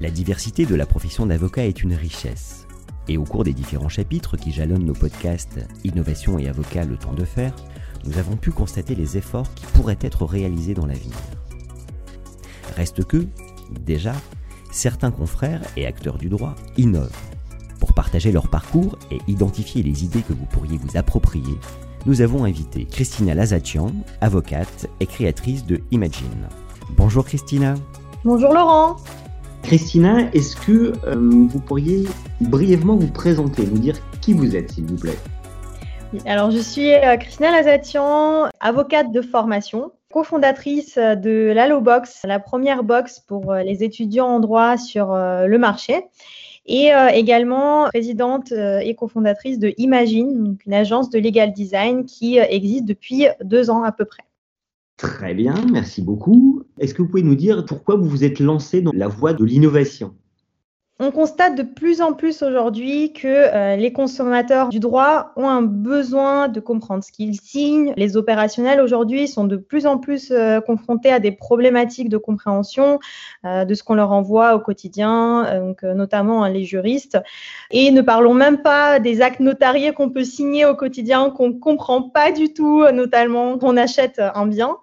La diversité de la profession d'avocat est une richesse. Et au cours des différents chapitres qui jalonnent nos podcasts Innovation et Avocat, le temps de faire, nous avons pu constater les efforts qui pourraient être réalisés dans l'avenir. Reste que, déjà, certains confrères et acteurs du droit innovent. Pour partager leur parcours et identifier les idées que vous pourriez vous approprier, nous avons invité Christina Lazatian, avocate et créatrice de Imagine. Bonjour Christina. Bonjour Laurent. Christina, est-ce que euh, vous pourriez brièvement vous présenter, nous dire qui vous êtes, s'il vous plaît? Alors, je suis euh, Christina Lazatian, avocate de formation, cofondatrice de l'Allobox, la première box pour euh, les étudiants en droit sur le marché et également présidente et cofondatrice de Imagine, une agence de legal design qui existe depuis deux ans à peu près. Très bien, merci beaucoup. Est-ce que vous pouvez nous dire pourquoi vous vous êtes lancé dans la voie de l'innovation? On constate de plus en plus aujourd'hui que euh, les consommateurs du droit ont un besoin de comprendre ce qu'ils signent. Les opérationnels aujourd'hui sont de plus en plus euh, confrontés à des problématiques de compréhension euh, de ce qu'on leur envoie au quotidien, donc, notamment hein, les juristes. Et ne parlons même pas des actes notariés qu'on peut signer au quotidien, qu'on ne comprend pas du tout, notamment quand on achète un bien.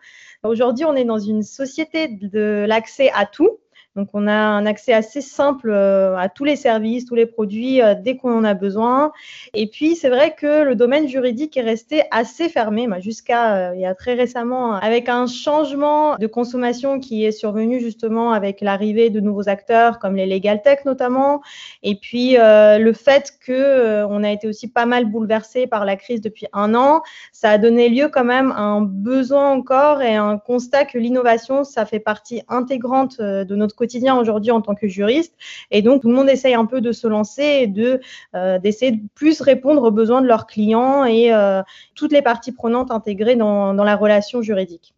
Aujourd'hui, on est dans une société de l'accès à tout. Donc, on a un accès assez simple euh, à tous les services, tous les produits euh, dès qu'on en a besoin. Et puis, c'est vrai que le domaine juridique est resté assez fermé jusqu'à euh, il y a très récemment, avec un changement de consommation qui est survenu justement avec l'arrivée de nouveaux acteurs comme les legal tech notamment. Et puis, le fait que on a été aussi pas mal bouleversé par la crise depuis un an, ça a donné lieu quand même à un besoin encore et un constat que l'innovation, ça fait partie intégrante de notre quotidien aujourd'hui en tant que juriste. Et donc, tout le monde essaye un peu de se lancer et de, euh, d'essayer de plus répondre aux besoins de leurs clients et euh, toutes les parties prenantes intégrées dans, dans la relation juridique.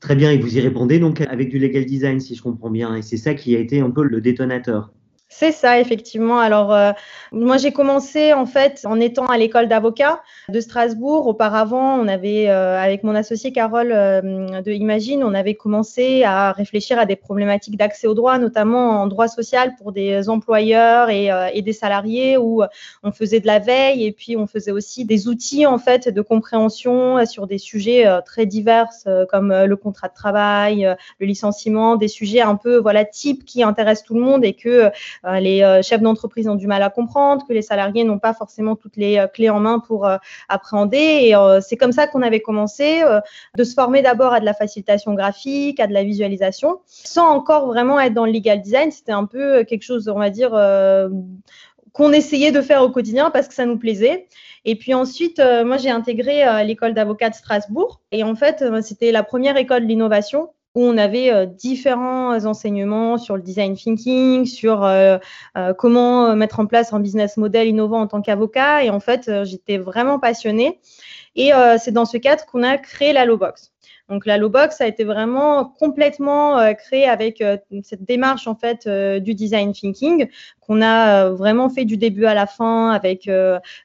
Très bien, et vous y répondez donc avec du legal design, si je comprends bien. Et c'est ça qui a été un peu le détonateur. C'est ça, effectivement. Alors, euh, moi, j'ai commencé en fait en étant à l'école d'avocat de Strasbourg. Auparavant, on avait, euh, avec mon associé Carole euh, de Imagine, on avait commencé à réfléchir à des problématiques d'accès au droit, notamment en droit social pour des employeurs et, et, des salariés, où on faisait de la veille et puis on faisait aussi des outils en fait de compréhension sur des sujets très divers comme le contrat de travail, le licenciement, des sujets un peu voilà type qui intéressent tout le monde et que euh, les euh, chefs d'entreprise ont du mal à comprendre, que les salariés n'ont pas forcément toutes les euh, clés en main pour appréhender. Et c'est comme ça qu'on avait commencé de se former d'abord à de la facilitation graphique, à de la visualisation, sans encore vraiment être dans le legal design. C'était un peu quelque chose, on va dire, qu'on essayait de faire au quotidien parce que ça nous plaisait. Et puis ensuite, moi, j'ai intégré l'école d'avocat de Strasbourg. Et en fait, c'était la première école de l'innovation où on avait euh, différents enseignements sur le design thinking, sur euh, euh, comment mettre en place un business model innovant en tant qu'avocat. Et en fait, j'étais vraiment passionnée. Et c'est dans ce cadre qu'on a créé la Lowbox. Donc la Lowbox a été vraiment complètement euh, créée avec euh, cette démarche en fait euh, du design thinking qu'on a vraiment fait du début à la fin avec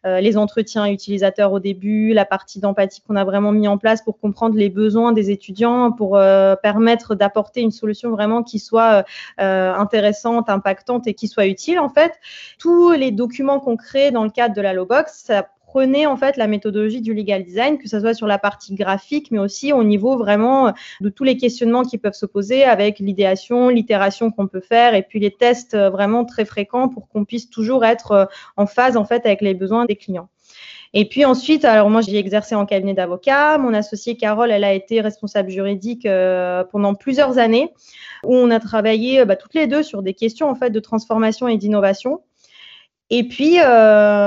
les entretiens utilisateurs au début, la partie d'empathie qu'on a vraiment mis en place pour comprendre les besoins des étudiants, pour permettre d'apporter une solution vraiment qui soit intéressante, impactante et qui soit utile en fait. Tous les documents qu'on crée dans le cadre de la Lowbox, ça prenez en fait la méthodologie du legal design, que ce soit sur la partie graphique, mais aussi au niveau vraiment de tous les questionnements qui peuvent se poser avec l'idéation, l'itération qu'on peut faire et puis les tests euh, vraiment très fréquents pour qu'on puisse toujours être euh, en phase en fait avec les besoins des clients. Et puis ensuite, alors moi j'ai exercé en cabinet d'avocat. Mon associée Carole, elle a été responsable juridique euh, pendant plusieurs années, où on a travaillé bah, toutes les deux sur des questions en fait de transformation et d'innovation. Et puis, euh,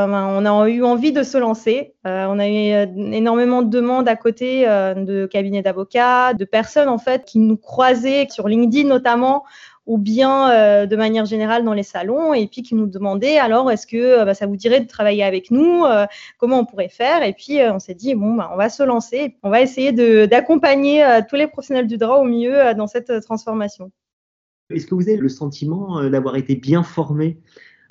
ben, on a eu envie de se lancer. Euh, on a eu euh, énormément de demandes à côté de cabinets d'avocats, de personnes en fait qui nous croisaient sur LinkedIn notamment, ou bien de manière générale dans les salons, et puis qui nous demandaient alors est-ce que bah, ça vous dirait de travailler avec nous, comment on pourrait faire, et puis on s'est dit bon, bah, on va se lancer, on va essayer d'accompagner tous les professionnels du droit au mieux dans cette transformation. Est-ce que vous avez le sentiment d'avoir été bien formé,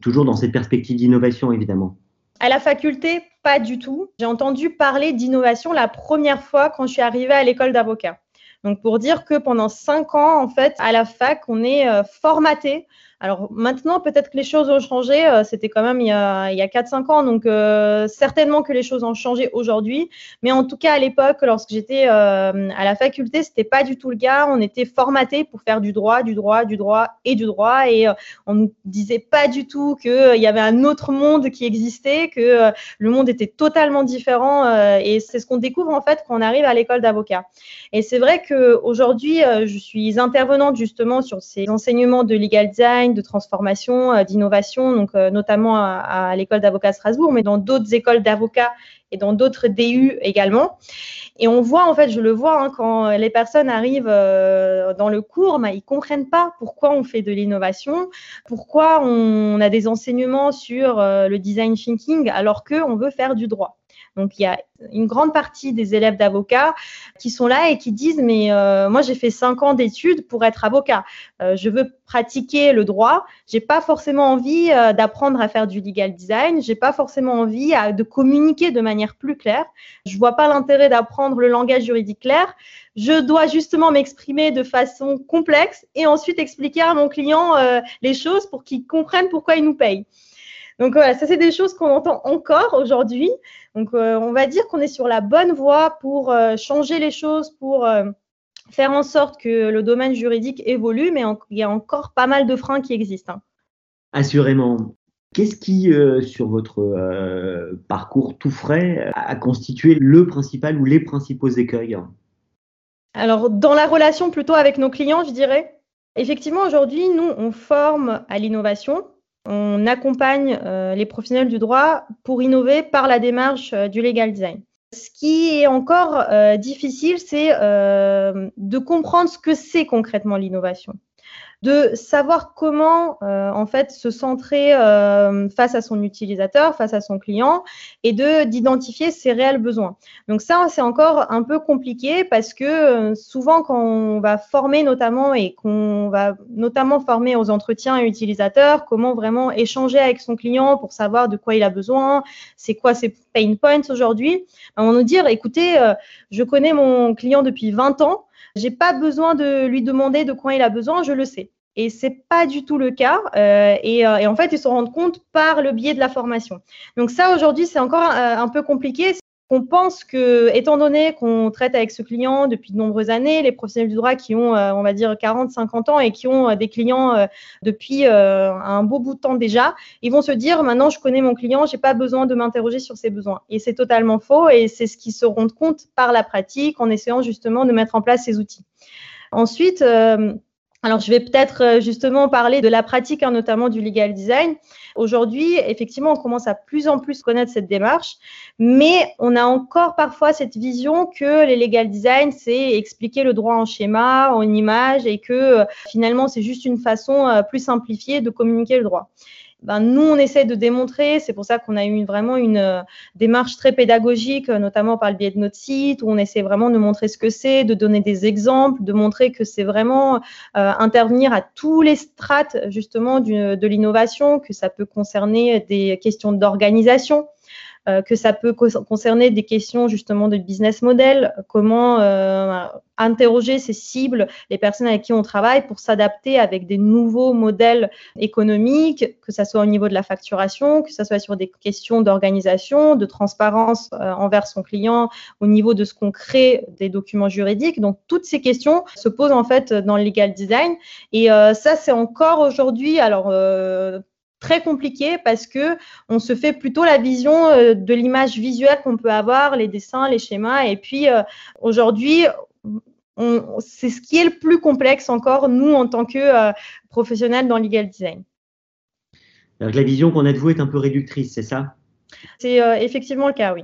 toujours dans cette perspective d'innovation évidemment à la faculté, pas du tout. J'ai entendu parler d'innovation la première fois quand je suis arrivée à l'école d'avocat. Donc pour dire que pendant cinq ans, en fait, à la fac, on est euh, formaté alors maintenant, peut-être que les choses ont changé. Euh, c'était quand même il y a, il 4-5 ans, donc euh, certainement que les choses ont changé aujourd'hui. Mais en tout cas, à l'époque, lorsque j'étais euh, à la faculté, c'était pas du tout le cas. On était formaté pour faire du droit, du droit, du droit et du droit, et on nous disait pas du tout qu'il y avait un autre monde qui existait, que le monde était totalement différent. et c'est ce qu'on découvre en fait quand on arrive à l'école d'avocat. Et c'est vrai qu'aujourd'hui, je suis intervenante justement sur ces enseignements de legal design de transformation, euh, d'innovation, donc euh, notamment à, l'école d'avocats Strasbourg, mais dans d'autres écoles d'avocats et dans d'autres DU également. Et on voit, en fait, je le vois, hein, quand les personnes arrivent euh, dans le cours, bah, ils ne comprennent pas pourquoi on fait de l'innovation, pourquoi on, a des enseignements sur le design thinking alors qu'on veut faire du droit. Donc il y a une grande partie des élèves d'avocats qui sont là et qui disent mais euh, moi j'ai fait cinq ans d'études pour être avocat. Euh, je veux pratiquer le droit. J'ai pas forcément envie euh, d'apprendre à faire du legal design. J'ai pas forcément envie de communiquer de manière plus claire. Je vois pas l'intérêt d'apprendre le langage juridique clair. Je dois justement m'exprimer de façon complexe et ensuite expliquer à mon client les choses pour qu'il comprenne pourquoi il nous paye. Donc voilà, ça c'est des choses qu'on entend encore aujourd'hui. Donc euh, on va dire qu'on est sur la bonne voie pour euh, changer les choses, pour euh, faire en sorte que le domaine juridique évolue, mais il y a encore pas mal de freins qui existent. Hein. Assurément. Qu'est-ce qui, sur votre parcours tout frais, a constitué le principal ou les principaux écueils? Alors, dans la relation plutôt avec nos clients, je dirais, effectivement, aujourd'hui, nous, on forme à l'innovation, on accompagne euh, les professionnels du droit pour innover par la démarche euh, du legal design. Ce qui est encore euh, difficile, c'est de comprendre ce que c'est concrètement l'innovation de savoir comment euh, en fait se centrer euh, face à son utilisateur, face à son client, et de d'identifier ses réels besoins. Donc ça, c'est encore un peu compliqué parce que euh, souvent quand on va former notamment et qu'on va notamment former aux entretiens utilisateurs, comment vraiment échanger avec son client pour savoir de quoi il a besoin, c'est quoi ses pain points aujourd'hui, on va nous dire, écoutez, je connais mon client depuis 20 ans. J'ai pas besoin de lui demander de quoi il a besoin, je le sais. Et c'est pas du tout le cas. Euh, et, euh, et, en fait, ils se rendent compte par le biais de la formation. Donc ça, aujourd'hui, c'est encore un, un, peu compliqué. On pense que, étant donné qu'on traite avec ce client depuis de nombreuses années, les professionnels du droit qui ont, euh, on va dire, 40, 50 ans et qui ont euh, des clients euh, depuis un beau bout de temps déjà, ils vont se dire maintenant, je connais mon client, j'ai pas besoin de m'interroger sur ses besoins. Et c'est totalement faux. Et c'est ce qu'ils se rendent compte par la pratique en essayant justement de mettre en place ces outils. Ensuite, alors, je vais peut-être euh, justement parler de la pratique, hein, notamment du legal design. Aujourd'hui, effectivement, on commence à plus en plus connaître cette démarche, mais on a encore parfois cette vision que les legal design, c'est expliquer le droit en schéma, en image, et que euh, finalement, c'est juste une façon euh, plus simplifiée de communiquer le droit. Ben, nous, on essaie de démontrer, c'est pour ça qu'on a eu vraiment une euh, démarche très pédagogique, euh, notamment par le biais de notre site, où on essaie vraiment de montrer ce que c'est, de donner des exemples, de montrer que c'est vraiment euh, intervenir à tous les strates justement de l'innovation, que ça peut concerner des questions d'organisation, que ça peut concerner des questions justement de business model, comment euh, interroger ces cibles, les personnes avec qui on travaille pour s'adapter avec des nouveaux modèles économiques, que ce soit au niveau de la facturation, que ce soit sur des questions d'organisation, de transparence euh, envers son client, au niveau de ce qu'on crée des documents juridiques. Donc toutes ces questions se posent en fait dans le legal design. Et ça c'est encore aujourd'hui. Alors très compliqué parce que on se fait plutôt la vision euh, de l'image visuelle qu'on peut avoir, les dessins, les schémas. Et puis euh, aujourd'hui, c'est ce qui est le plus complexe encore, nous, en tant que euh, professionnels dans legal design. la vision qu'on a de vous est un peu réductrice, c'est ça? C'est effectivement le cas, oui.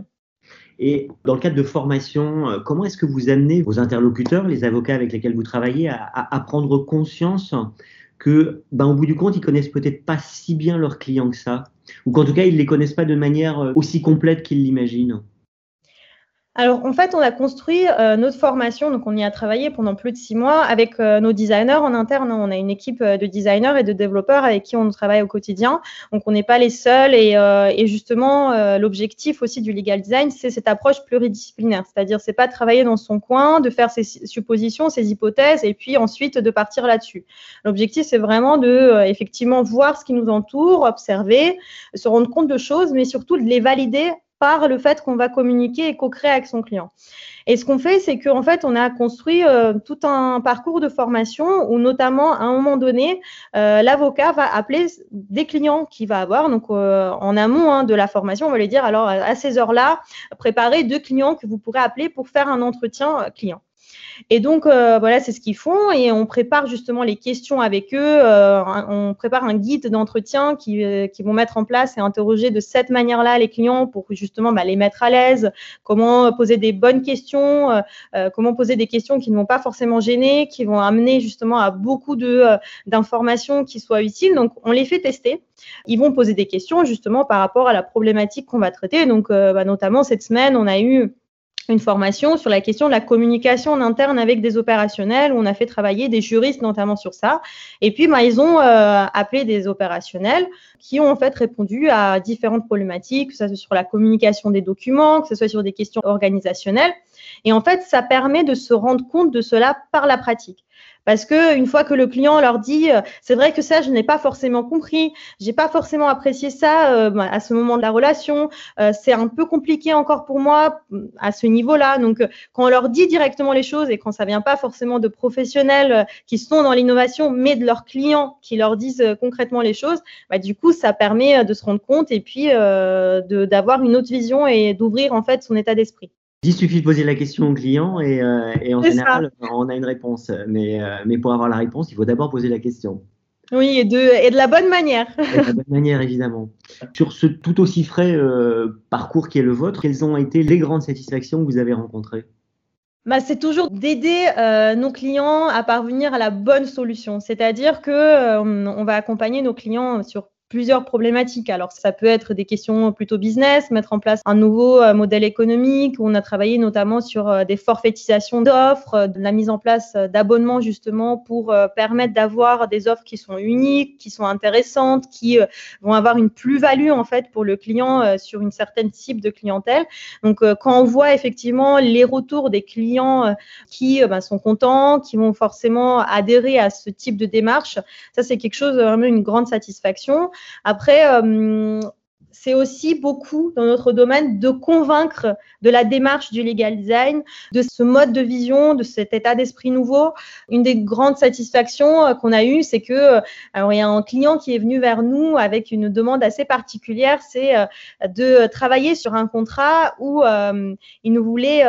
Et dans le cadre de formation, comment est-ce que vous amenez vos interlocuteurs, les avocats avec lesquels vous travaillez, à, à prendre conscience que, ben, au bout du compte, ils connaissent peut-être pas si bien leurs clients que ça, ou qu'en tout cas, ils les connaissent pas de manière euh, aussi complète qu'ils l'imaginent alors, en fait, on a construit euh, notre formation, donc on y a travaillé pendant plus de six mois avec euh, nos designers en interne. On a une équipe euh, de designers et de développeurs avec qui on travaille au quotidien. Donc, on n'est pas les seuls. Et, et justement, l'objectif aussi du legal design, c'est cette approche pluridisciplinaire. C'est-à-dire, c'est pas de travailler dans son coin, de faire ses suppositions, ses hypothèses, et puis ensuite de partir là-dessus. L'objectif, c'est vraiment de effectivement voir ce qui nous entoure, observer, se rendre compte de choses, mais surtout de les valider par le fait qu'on va communiquer et co-créer avec son client. Et ce qu'on fait, c'est qu'en fait, on a construit euh, tout un parcours de formation où, notamment, à un moment donné, euh, l'avocat va appeler des clients qu'il va avoir. Donc, euh, en amont hein, de la formation, on va lui dire alors, à ces heures-là, préparez deux clients que vous pourrez appeler pour faire un entretien client. Et donc, euh, voilà, c'est ce qu'ils font et on prépare justement les questions avec eux. Euh, on prépare un guide d'entretien qui, euh, qui, vont mettre en place et interroger de cette manière-là les clients pour justement bah, les mettre à l'aise, comment poser des bonnes questions, comment poser des questions qui ne vont pas forcément gêner, qui vont amener justement à beaucoup d'informations qui soient utiles. Donc, on les fait tester. Ils vont poser des questions justement par rapport à la problématique qu'on va traiter. Donc, bah, notamment cette semaine, on a eu une formation sur la question de la communication en interne avec des opérationnels, où on a fait travailler des juristes notamment sur ça. Et puis, bah, ils ont euh, appelé des opérationnels qui ont en fait répondu à différentes problématiques, que ce soit sur la communication des documents, que ce soit sur des questions organisationnelles. Et en fait, ça permet de se rendre compte de cela par la pratique. Parce que une fois que le client leur dit, euh, c'est vrai que ça, je n'ai pas forcément compris, j'ai pas forcément apprécié ça euh, bah, à ce moment de la relation, euh, c'est un peu compliqué encore pour moi à ce niveau-là. Donc, quand on leur dit directement les choses et quand ça vient pas forcément de professionnels qui sont dans l'innovation, mais de leurs clients qui leur disent concrètement les choses, bah, du coup, ça permet de se rendre compte et puis d'avoir une autre vision et d'ouvrir en fait son état d'esprit. Il suffit de poser la question au client et, euh, en général, on a une réponse. Mais, euh, mais pour avoir la réponse, il faut d'abord poser la question. Oui, et de, et de la bonne manière. de la bonne manière, évidemment. Sur ce tout aussi frais euh, parcours qui est le vôtre, quelles ont été les grandes satisfactions que vous avez rencontrées? Bah, c'est toujours d'aider nos clients à parvenir à la bonne solution. C'est-à-dire que on va accompagner nos clients sur plusieurs problématiques. Alors, ça peut être des questions plutôt business, mettre en place un nouveau euh, modèle économique. On a travaillé notamment sur euh, des forfaitisations d'offres, euh, de la mise en place d'abonnements justement pour permettre d'avoir des offres qui sont uniques, qui sont intéressantes, qui vont avoir une plus-value en fait pour le client sur une certaine cible de clientèle. Donc, quand on voit effectivement les retours des clients qui ben, sont contents, qui vont forcément adhérer à ce type de démarche, ça c'est quelque chose vraiment une grande satisfaction. Après, euh, c'est aussi beaucoup dans notre domaine de convaincre de la démarche du legal design, de ce mode de vision, de cet état d'esprit nouveau. Une des grandes satisfactions euh, qu'on a eues, c'est que euh, alors il y a un client qui est venu vers nous avec une demande assez particulière, c'est de travailler sur un contrat où il nous voulait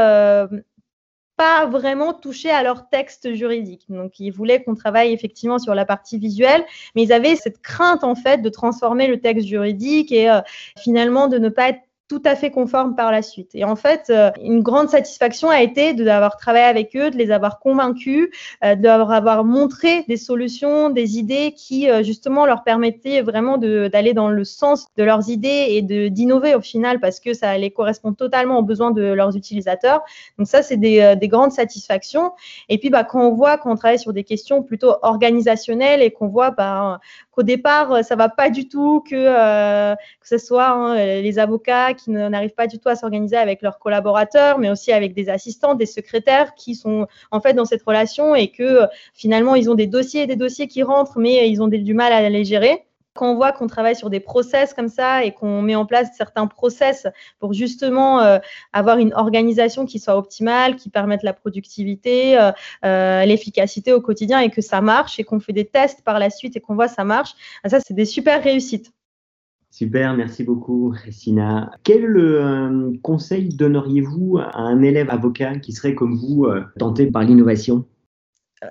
pas vraiment toucher à leur texte juridique. Donc, ils voulaient qu'on travaille effectivement sur la partie visuelle, mais ils avaient cette crainte en fait de transformer le texte juridique et euh, finalement de ne pas être tout à fait conformes par la suite. Et en fait, euh, une grande satisfaction a été d'avoir travaillé avec eux, de les avoir convaincus, euh, de avoir montré des solutions, des idées qui euh, justement leur permettaient vraiment d'aller dans le sens de leurs idées et d'innover au final parce que ça allait correspondre totalement aux besoins de leurs utilisateurs. Donc ça, c'est des, des, grandes satisfactions. Et puis, bah, quand on voit qu'on travaille sur des questions plutôt organisationnelles et qu'on voit bah, qu'au départ, ça va pas du tout, que, que ce soit hein, les avocats qui n'arrivent pas du tout à s'organiser avec leurs collaborateurs, mais aussi avec des assistants, des secrétaires qui sont en fait dans cette relation et que finalement ils ont des dossiers et des dossiers qui rentrent, mais ils ont du mal à les gérer. Quand on voit qu'on travaille sur des process comme ça et qu'on met en place certains process pour justement euh, avoir une organisation qui soit optimale, qui permette la productivité, euh, euh, l'efficacité au quotidien et que ça marche et qu'on fait des tests par la suite et qu'on voit ça marche, ça c'est des super réussites. Super, merci beaucoup, Sina. Quel euh, conseil donneriez-vous à un élève avocat qui serait comme vous euh, tenté par l'innovation?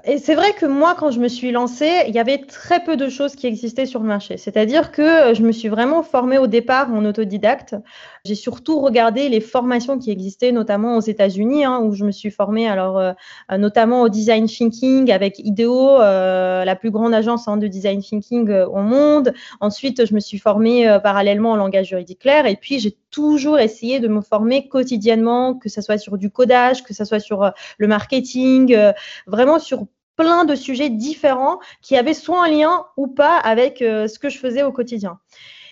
Et c'est vrai que moi, quand je me suis lancée, il y avait très peu de choses qui existaient sur le marché. C'est-à-dire que je me suis vraiment formée au départ en autodidacte. J'ai surtout regardé les formations qui existaient, notamment aux États-Unis, hein, où je me suis formée, alors euh, notamment au design thinking avec IDEO, euh, la plus grande agence hein, de design thinking euh, au monde. Ensuite, je me suis formée parallèlement en langage juridique clair, et puis j'ai toujours essayé de me former quotidiennement, que ce soit sur du codage, que ce soit sur le marketing, vraiment sur plein de sujets différents qui avaient soit un lien ou pas avec ce que je faisais au quotidien.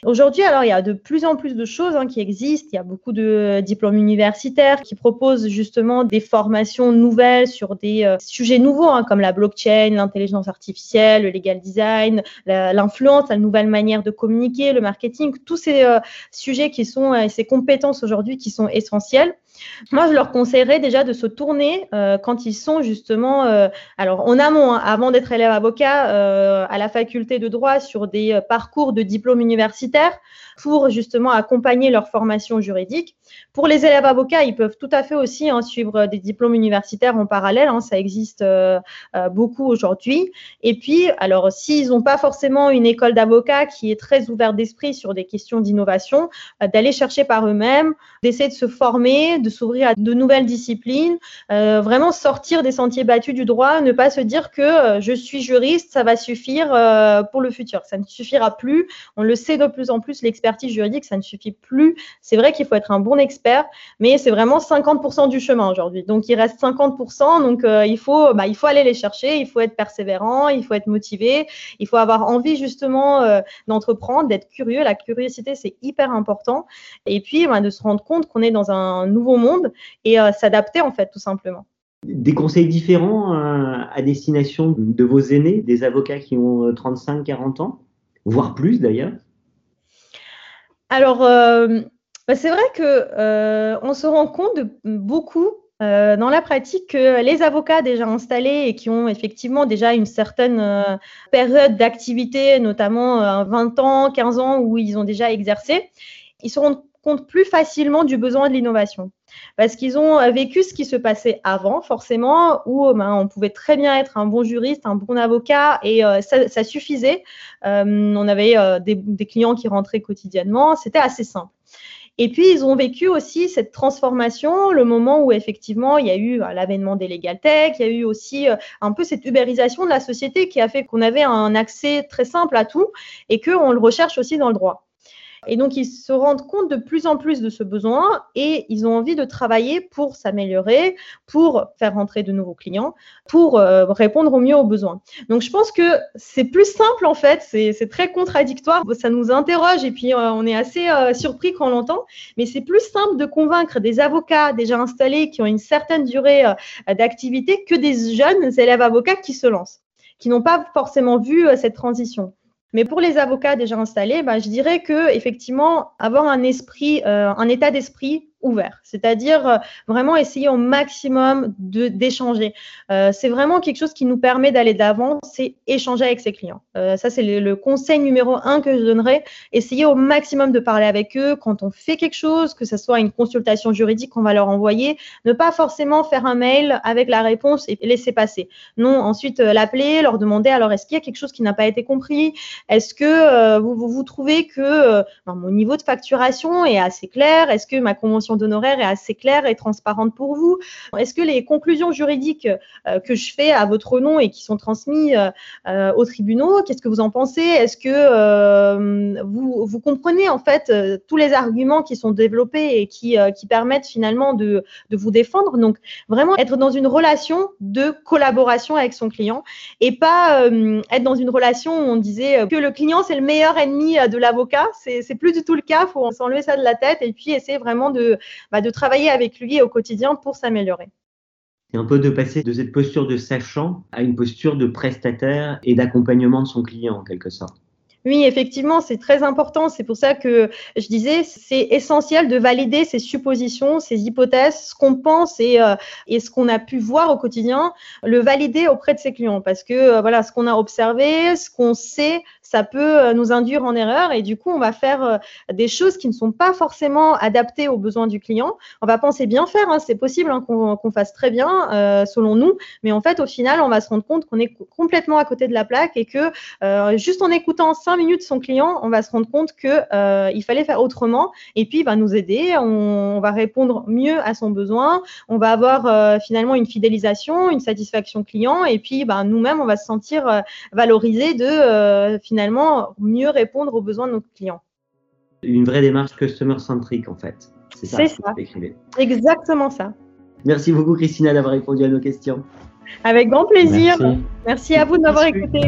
Aujourd'hui, alors, il y a de plus en plus de choses hein, qui existent. Il y a beaucoup de diplômes universitaires qui proposent justement des formations nouvelles sur des euh, sujets nouveaux, hein, comme la blockchain, l'intelligence artificielle, le legal design, l'influence, la, nouvelle manière de communiquer, le marketing, tous ces euh, sujets qui sont, euh, ces compétences aujourd'hui qui sont essentielles. Moi, je leur conseillerais déjà de se tourner euh, quand ils sont justement, euh, alors en amont, hein, avant d'être élève avocat, euh, à la faculté de droit sur des parcours de diplôme universitaire pour justement accompagner leur formation juridique. Pour les élèves avocats, ils peuvent tout à fait aussi hein, suivre des diplômes universitaires en parallèle. Hein, ça existe beaucoup aujourd'hui. Et puis, alors, s'ils n'ont pas forcément une école d'avocat qui est très ouverte d'esprit sur des questions d'innovation, d'aller chercher par eux-mêmes, d'essayer de se former, de s'ouvrir à de nouvelles disciplines, euh, vraiment sortir des sentiers battus du droit, ne pas se dire que euh, je suis juriste, ça va suffire euh, pour le futur. Ça ne suffira plus. On le sait de plus en plus, l'expertise juridique, ça ne suffit plus. C'est vrai qu'il faut être un bon expert, mais c'est vraiment 50% du chemin aujourd'hui. Donc il reste 50%, donc il faut, bah, il faut aller les chercher, il faut être persévérant, il faut être motivé, il faut avoir envie justement d'entreprendre, d'être curieux. La curiosité, c'est hyper important. Et puis bah, de se rendre compte qu'on est dans un nouveau monde et euh, s'adapter en fait tout simplement. Des conseils différents euh, à destination de vos aînés, des avocats qui ont 35, euh, 40 ans, voire plus d'ailleurs? Alors, bah, c'est vrai que on se rend compte de beaucoup dans la pratique que les avocats déjà installés et qui ont effectivement déjà une certaine période d'activité, notamment 20 ans, 15 ans où ils ont déjà exercé, ils se rendent plus facilement du besoin de l'innovation parce qu'ils ont euh, vécu ce qui se passait avant, forcément, où euh, ben, on pouvait très bien être un bon juriste, un bon avocat, et euh, ça, suffisait. on avait des, clients qui rentraient quotidiennement, c'était assez simple. Et puis, ils ont vécu aussi cette transformation, le moment où effectivement, il y a eu l'avènement des legal tech, il y a eu aussi un peu cette ubérisation de la société qui a fait qu'on avait un accès très simple à tout et qu'on le recherche aussi dans le droit. Et donc, ils se rendent compte de plus en plus de ce besoin et ils ont envie de travailler pour s'améliorer, pour faire rentrer de nouveaux clients, pour euh, répondre au mieux aux besoins. Donc, je pense que c'est plus simple en fait, c'est très contradictoire, ça nous interroge et puis euh, on est assez euh, surpris quand on l'entend, mais c'est plus simple de convaincre des avocats déjà installés qui ont une certaine durée d'activité que des jeunes élèves avocats qui se lancent qui n'ont pas forcément vu cette transition. Mais pour les avocats déjà installés, bah, je dirais que effectivement avoir un esprit, euh, un état d'esprit ouvert, c'est-à-dire euh, vraiment essayer au maximum d'échanger. Euh, c'est vraiment quelque chose qui nous permet d'aller de l'avant, c'est échanger avec ses clients. Euh, ça, c'est le, conseil numéro un que je donnerais. Essayer au maximum de parler avec eux quand on fait quelque chose, que ce soit une consultation juridique qu'on va leur envoyer, ne pas forcément faire un mail avec la réponse et laisser passer. Non, ensuite l'appeler, leur demander alors est-ce qu'il y a quelque chose qui n'a pas été compris? Est-ce que vous, vous, trouvez que mon niveau de facturation est assez clair? Est-ce que ma convention d'honoraires est assez claire et transparente pour vous Est-ce que les conclusions juridiques euh, que je fais à votre nom et qui sont transmises euh, euh, aux tribunaux, qu'est-ce que vous en pensez? Est-ce que vous, comprenez en fait tous les arguments qui sont développés et qui, permettent finalement de, de vous défendre? Donc vraiment être dans une relation de collaboration avec son client et pas être dans une relation où on disait que le client c'est le meilleur ennemi de l'avocat. C'est plus du tout le cas. Il faut s'enlever ça de la tête et puis essayer vraiment de, bah, de travailler avec lui au quotidien pour s'améliorer. C'est un peu de passer de cette posture de sachant à une posture de prestataire et d'accompagnement de son client en quelque sorte. Oui, effectivement, c'est très important. C'est pour ça que je disais, c'est essentiel de valider ces suppositions, ces hypothèses, ce qu'on pense et, euh, ce qu'on a pu voir au quotidien, le valider auprès de ses clients. Parce que euh, voilà, ce qu'on a observé, ce qu'on sait, ça peut euh, nous induire en erreur et du coup, on va faire des choses qui ne sont pas forcément adaptées aux besoins du client. On va penser bien faire, hein, c'est possible hein, qu'on fasse très bien selon nous, mais en fait, au final, on va se rendre compte qu'on est complètement à côté de la plaque et que juste en écoutant ça, cinq minutes son client, on va se rendre compte que euh, il fallait faire autrement et puis il va nous aider, on, va répondre mieux à son besoin, on va avoir euh, finalement une fidélisation, une satisfaction client et puis ben, nous-mêmes on va se sentir euh, valorisé de finalement mieux répondre aux besoins de nos clients. Une vraie démarche customer centrique en fait. C'est ça. ça. Exactement ça. Merci beaucoup Christina d'avoir répondu à nos questions. Avec grand plaisir. Merci, à vous de m'avoir écouté.